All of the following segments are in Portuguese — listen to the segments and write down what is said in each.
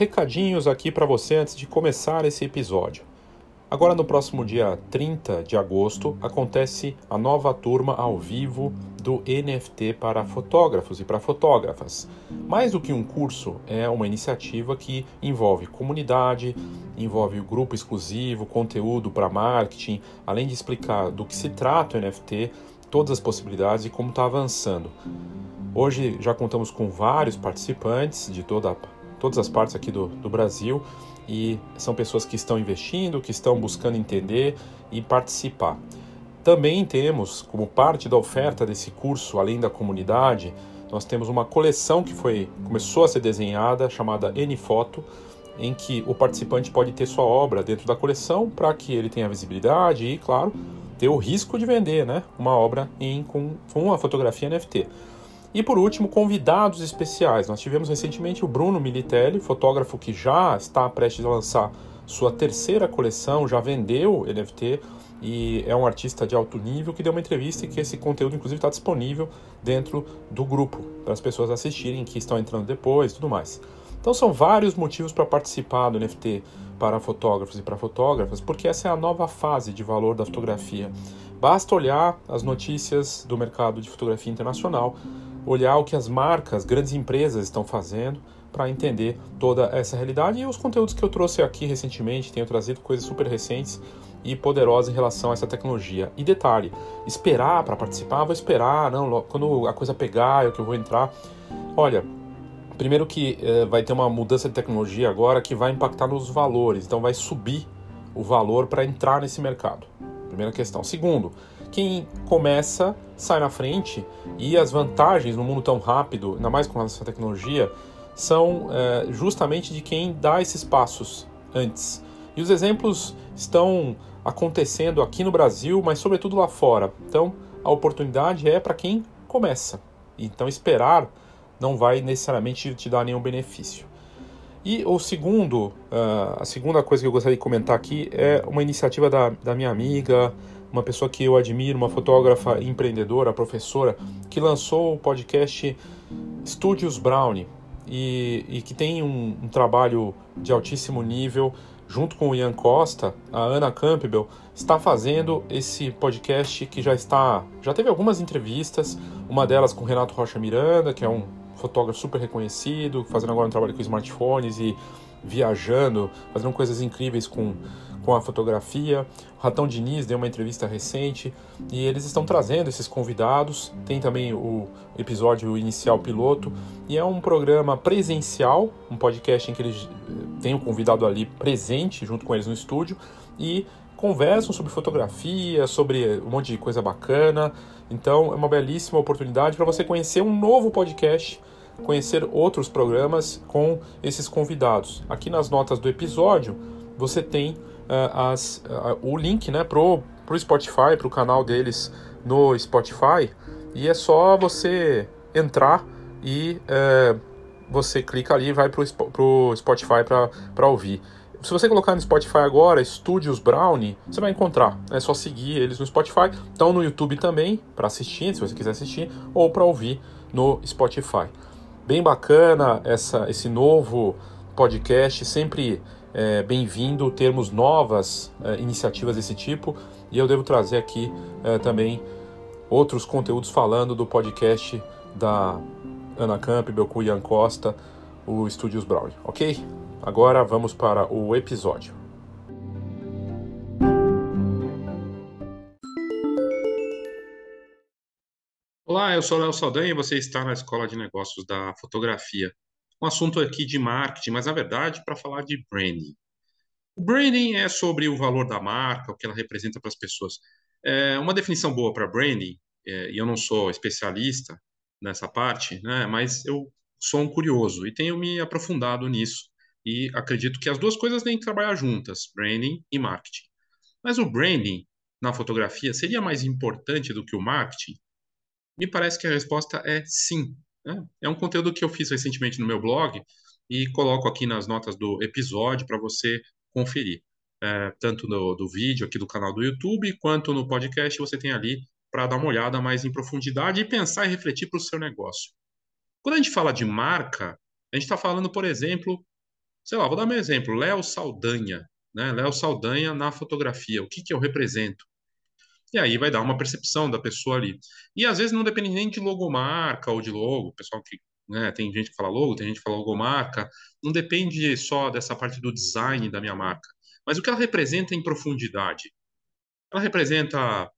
recadinhos aqui para você antes de começar esse episódio. Agora, no próximo dia 30 de agosto, acontece a nova turma ao vivo do NFT para fotógrafos e para fotógrafas. Mais do que um curso, é uma iniciativa que envolve comunidade, envolve o grupo exclusivo, conteúdo para marketing, além de explicar do que se trata o NFT, todas as possibilidades e como está avançando. Hoje já contamos com vários participantes de toda, todas as partes aqui do, do Brasil e são pessoas que estão investindo, que estão buscando entender e participar. Também temos, como parte da oferta desse curso, além da comunidade, nós temos uma coleção que foi começou a ser desenhada chamada N Foto, em que o participante pode ter sua obra dentro da coleção para que ele tenha visibilidade e, claro, ter o risco de vender, né, uma obra em com, com uma fotografia NFT. E por último, convidados especiais. Nós tivemos recentemente o Bruno Militelli, fotógrafo que já está prestes a lançar sua terceira coleção, já vendeu NFT e é um artista de alto nível que deu uma entrevista e que esse conteúdo inclusive está disponível dentro do grupo para as pessoas assistirem que estão entrando depois tudo mais. Então são vários motivos para participar do NFT para fotógrafos e para fotógrafas, porque essa é a nova fase de valor da fotografia. Basta olhar as notícias do mercado de fotografia internacional olhar o que as marcas, grandes empresas estão fazendo para entender toda essa realidade e os conteúdos que eu trouxe aqui recentemente, tenho trazido coisas super recentes e poderosas em relação a essa tecnologia. E detalhe, esperar para participar, vou esperar, não, quando a coisa pegar, é que eu vou entrar. Olha, primeiro que eh, vai ter uma mudança de tecnologia agora que vai impactar nos valores, então vai subir o valor para entrar nesse mercado. Primeira questão. Segundo, quem começa sai na frente e as vantagens no mundo tão rápido, ainda mais com essa tecnologia, são é, justamente de quem dá esses passos antes. E os exemplos estão acontecendo aqui no Brasil, mas sobretudo lá fora. Então, a oportunidade é para quem começa. Então, esperar não vai necessariamente te dar nenhum benefício. E o segundo, uh, a segunda coisa que eu gostaria de comentar aqui é uma iniciativa da, da minha amiga, uma pessoa que eu admiro, uma fotógrafa empreendedora, professora, que lançou o podcast Studios Brownie e, e que tem um, um, trabalho de altíssimo nível. Junto com o Ian Costa, a Ana Campbell está fazendo esse podcast que já está, já teve algumas entrevistas, uma delas com Renato Rocha Miranda, que é um fotógrafo super reconhecido, fazendo agora um trabalho com smartphones e viajando, fazendo coisas incríveis com com a fotografia. O Ratão Diniz deu uma entrevista recente e eles estão trazendo esses convidados. Tem também o episódio inicial piloto e é um programa presencial, um podcast em que eles eh, têm o convidado ali presente junto com eles no estúdio e conversam sobre fotografia, sobre um monte de coisa bacana. Então é uma belíssima oportunidade para você conhecer um novo podcast conhecer outros programas com esses convidados. Aqui nas notas do episódio você tem uh, as, uh, o link né, pro, pro Spotify, pro canal deles no Spotify. E é só você entrar e uh, você clica ali e vai pro, pro Spotify para ouvir. Se você colocar no Spotify agora, Studios Brownie, você vai encontrar. É só seguir eles no Spotify. Estão no YouTube também, para assistir, se você quiser assistir, ou para ouvir no Spotify. Bem bacana essa, esse novo podcast, sempre é, bem-vindo termos novas é, iniciativas desse tipo e eu devo trazer aqui é, também outros conteúdos falando do podcast da Ana Campbell com o Ian Costa, o Estúdios Brown, ok? Agora vamos para o episódio. Olá, eu sou Léo Saldanha e você está na Escola de Negócios da Fotografia um assunto aqui de marketing, mas na verdade para falar de branding. O branding é sobre o valor da marca, o que ela representa para as pessoas. É uma definição boa para branding, é, e eu não sou especialista nessa parte, né, mas eu sou um curioso e tenho me aprofundado nisso e acredito que as duas coisas têm que trabalhar juntas, branding e marketing. Mas o branding na fotografia seria mais importante do que o marketing? Me parece que a resposta é sim. Né? É um conteúdo que eu fiz recentemente no meu blog e coloco aqui nas notas do episódio para você conferir. É, tanto no, do vídeo aqui do canal do YouTube, quanto no podcast, você tem ali para dar uma olhada mais em profundidade e pensar e refletir para o seu negócio. Quando a gente fala de marca, a gente está falando, por exemplo, Sei lá, vou dar meu exemplo, Léo Saldanha, né? Léo Saldanha na fotografia, o que que eu represento? E aí vai dar uma percepção da pessoa ali. E às vezes não depende nem de logomarca ou de logo, pessoal que, né, tem gente que fala logo, tem gente que fala logomarca, não depende só dessa parte do design da minha marca, mas o que ela representa em profundidade. Ela representa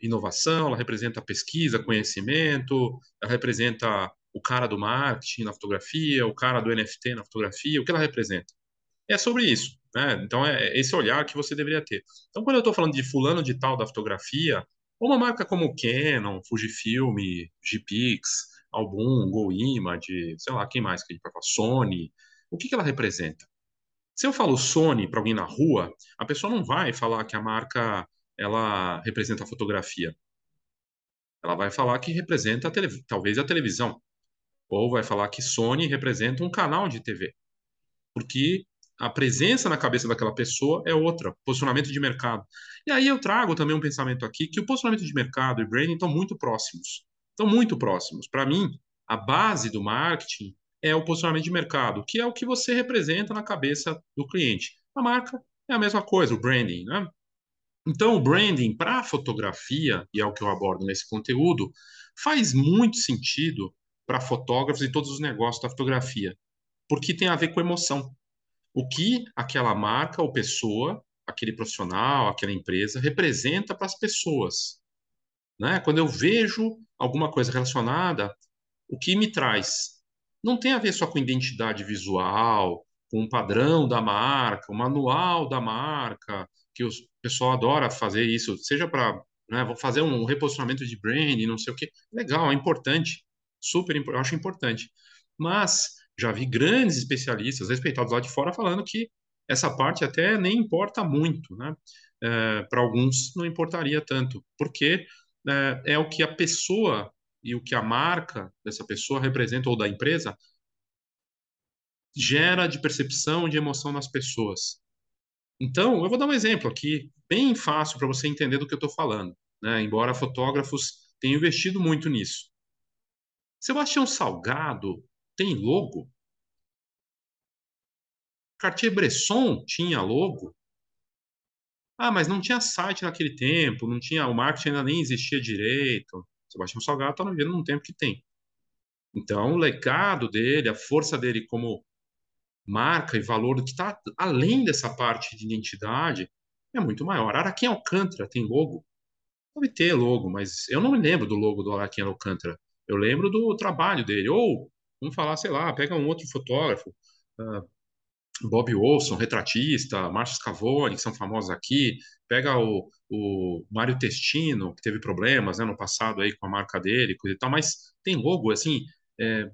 inovação, ela representa pesquisa, conhecimento, ela representa o cara do marketing na fotografia, o cara do NFT na fotografia, o que ela representa? É sobre isso, né? Então é esse olhar que você deveria ter. Então quando eu estou falando de fulano de tal da fotografia, uma marca como Canon, Fujifilm, Gpix, Album, GoImage, sei lá, quem mais que a gente vai falar? Sony, o que que ela representa? Se eu falo Sony para alguém na rua, a pessoa não vai falar que a marca ela representa a fotografia. Ela vai falar que representa a talvez a televisão, ou vai falar que Sony representa um canal de TV, porque a presença na cabeça daquela pessoa é outra, posicionamento de mercado. E aí eu trago também um pensamento aqui que o posicionamento de mercado e branding estão muito próximos. Estão muito próximos. Para mim, a base do marketing é o posicionamento de mercado, que é o que você representa na cabeça do cliente. A marca é a mesma coisa, o branding, né? Então, o branding para fotografia, e é o que eu abordo nesse conteúdo, faz muito sentido para fotógrafos e todos os negócios da fotografia, porque tem a ver com emoção. O que aquela marca ou pessoa, aquele profissional, aquela empresa representa para as pessoas. Né? Quando eu vejo alguma coisa relacionada, o que me traz? Não tem a ver só com identidade visual, com o padrão da marca, o manual da marca, que o pessoal adora fazer isso, seja para, né, vou fazer um reposicionamento de brand, não sei o que, legal, é importante, super, eu acho importante. Mas já vi grandes especialistas respeitados lá de fora falando que essa parte até nem importa muito, né? É, para alguns não importaria tanto, porque é, é o que a pessoa e o que a marca dessa pessoa representa ou da empresa gera de percepção, de emoção nas pessoas. Então, eu vou dar um exemplo aqui, bem fácil para você entender do que eu estou falando, né? embora fotógrafos tenham investido muito nisso. Sebastião Salgado tem logo? Cartier-Bresson tinha logo? Ah, mas não tinha site naquele tempo, não tinha, o marketing ainda nem existia direito. Sebastião Salgado está vivendo num tempo que tem. Então, o legado dele, a força dele como marca e valor que está além dessa parte de identidade é muito maior. Araquém Alcântara tem logo? Deve ter logo, mas eu não me lembro do logo do Araquém Alcântara. Eu lembro do trabalho dele. Ou, vamos falar, sei lá, pega um outro fotógrafo, uh, Bob Olson, retratista, Márcio Scavone, que são famosos aqui. Pega o, o Mário Testino, que teve problemas né, no passado aí com a marca dele, coisa e tal, mas tem logo, assim, é,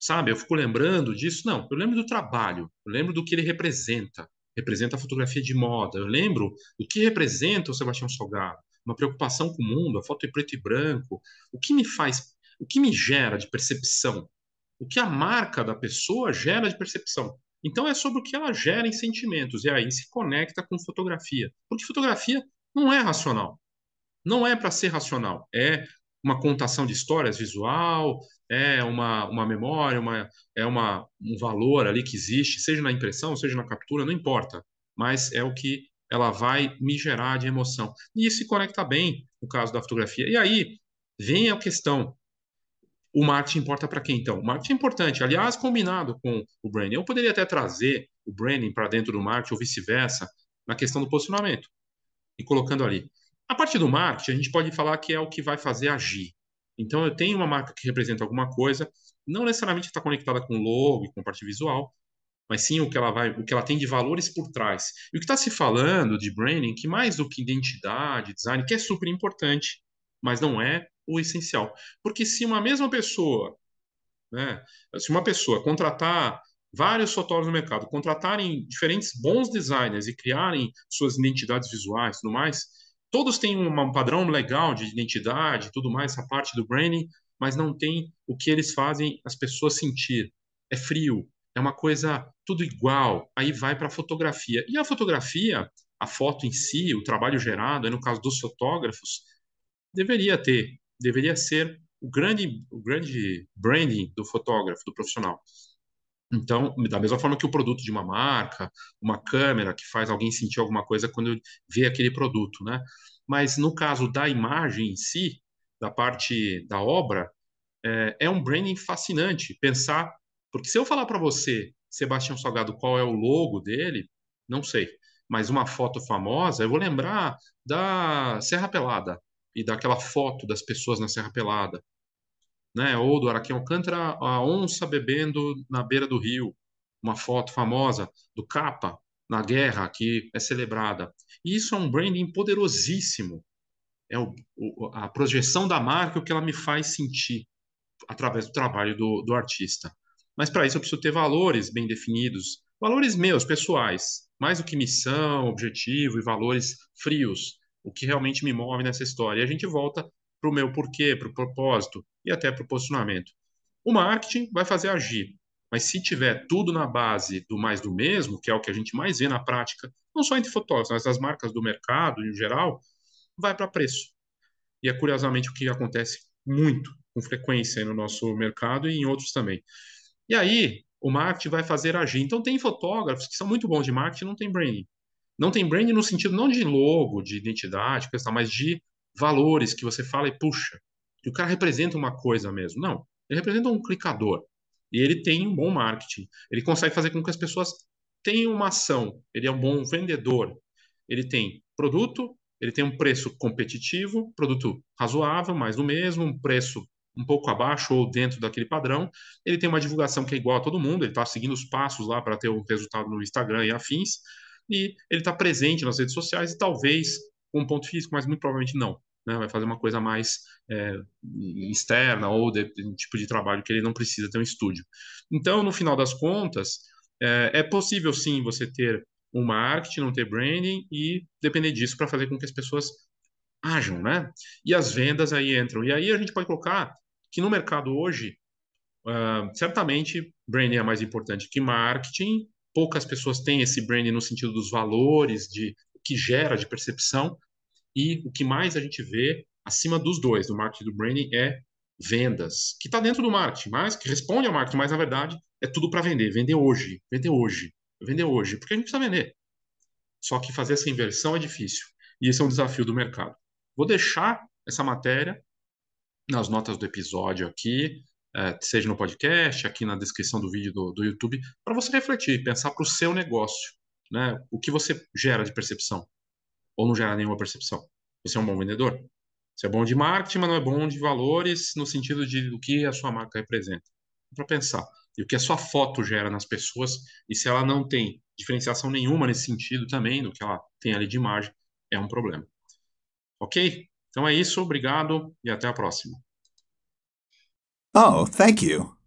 sabe? Eu fico lembrando disso. Não, eu lembro do trabalho, eu lembro do que ele representa. Representa a fotografia de moda. Eu lembro do que representa o Sebastião Salgado. Uma preocupação com o mundo, a foto em preto e branco. O que me faz, o que me gera de percepção? O que a marca da pessoa gera de percepção? Então é sobre o que ela gera em sentimentos. E aí se conecta com fotografia. Porque fotografia não é racional. Não é para ser racional. É uma contação de histórias visual, é uma, uma memória, uma, é uma, um valor ali que existe, seja na impressão, seja na captura, não importa, mas é o que ela vai me gerar de emoção. E isso se conecta bem no caso da fotografia. E aí vem a questão: o marketing importa para quem então? O marketing é importante, aliás, combinado com o branding. Eu poderia até trazer o branding para dentro do marketing ou vice-versa na questão do posicionamento e colocando ali. A parte do marketing, a gente pode falar que é o que vai fazer agir. Então, eu tenho uma marca que representa alguma coisa, não necessariamente está conectada com o logo e com a parte visual, mas sim o que ela vai, o que ela tem de valores por trás. E o que está se falando de branding, que mais do que identidade, design, que é super importante, mas não é o essencial. Porque se uma mesma pessoa, né, se uma pessoa contratar vários fotógrafos no mercado, contratarem diferentes bons designers e criarem suas identidades visuais e tudo mais, todos têm um padrão legal de identidade, tudo mais, essa parte do branding, mas não tem o que eles fazem as pessoas sentir. É frio, é uma coisa tudo igual. Aí vai para a fotografia. E a fotografia, a foto em si, o trabalho gerado, no caso dos fotógrafos, deveria ter, deveria ser o grande, o grande branding do fotógrafo, do profissional. Então, da mesma forma que o produto de uma marca, uma câmera que faz alguém sentir alguma coisa quando vê aquele produto, né? Mas no caso da imagem em si, da parte da obra, é, é um branding fascinante pensar, porque se eu falar para você, Sebastião Salgado, qual é o logo dele, não sei, mas uma foto famosa, eu vou lembrar da Serra Pelada e daquela foto das pessoas na Serra Pelada, né? Ou do Araquém Alcântara, a onça bebendo na beira do rio, uma foto famosa do Capa na guerra que é celebrada. E isso é um branding poderosíssimo. É o, o, a projeção da marca o que ela me faz sentir através do trabalho do, do artista. Mas para isso eu preciso ter valores bem definidos, valores meus, pessoais, mais do que missão, objetivo e valores frios, o que realmente me move nessa história. E a gente volta para o meu porquê, para o propósito e até para o posicionamento. O marketing vai fazer agir, mas se tiver tudo na base do mais do mesmo, que é o que a gente mais vê na prática, não só entre fotógrafos, mas as marcas do mercado em geral, vai para preço. E é curiosamente o que acontece muito, com frequência no nosso mercado e em outros também. E aí, o marketing vai fazer agir. Então, tem fotógrafos que são muito bons de marketing não tem branding. Não tem branding no sentido não de logo, de identidade, mas de valores que você fala e puxa, que o cara representa uma coisa mesmo. Não, ele representa um clicador. E ele tem um bom marketing. Ele consegue fazer com que as pessoas tenham uma ação. Ele é um bom vendedor. Ele tem produto, ele tem um preço competitivo, produto razoável, mais do mesmo, um preço um pouco abaixo ou dentro daquele padrão. Ele tem uma divulgação que é igual a todo mundo, ele está seguindo os passos lá para ter o um resultado no Instagram e afins. E ele está presente nas redes sociais e talvez com um ponto físico, mas muito provavelmente não né, vai fazer uma coisa mais é, externa ou de, de, tipo de trabalho que ele não precisa ter um estúdio. Então, no final das contas, é, é possível sim você ter um marketing, não ter branding e depender disso para fazer com que as pessoas ajam, né? E as vendas aí entram. E aí a gente pode colocar que no mercado hoje, uh, certamente, branding é mais importante que marketing. Poucas pessoas têm esse branding no sentido dos valores, de que gera de percepção, e o que mais a gente vê acima dos dois, do marketing do branding, é vendas, que está dentro do marketing, mas que responde ao marketing, mas na verdade é tudo para vender, vender hoje, vender hoje, vender hoje, porque a gente precisa vender. Só que fazer essa inversão é difícil. E esse é um desafio do mercado. Vou deixar essa matéria nas notas do episódio aqui, é, seja no podcast, aqui na descrição do vídeo do, do YouTube, para você refletir, pensar para o seu negócio, né? O que você gera de percepção ou não gera nenhuma percepção? Você é um bom vendedor? Você é bom de marketing, mas não é bom de valores no sentido de o que a sua marca representa. Para pensar. E o que a sua foto gera nas pessoas, e se ela não tem diferenciação nenhuma nesse sentido também, do que ela tem ali de imagem, é um problema. Ok? Então é isso, obrigado e até a próxima. Oh, thank you.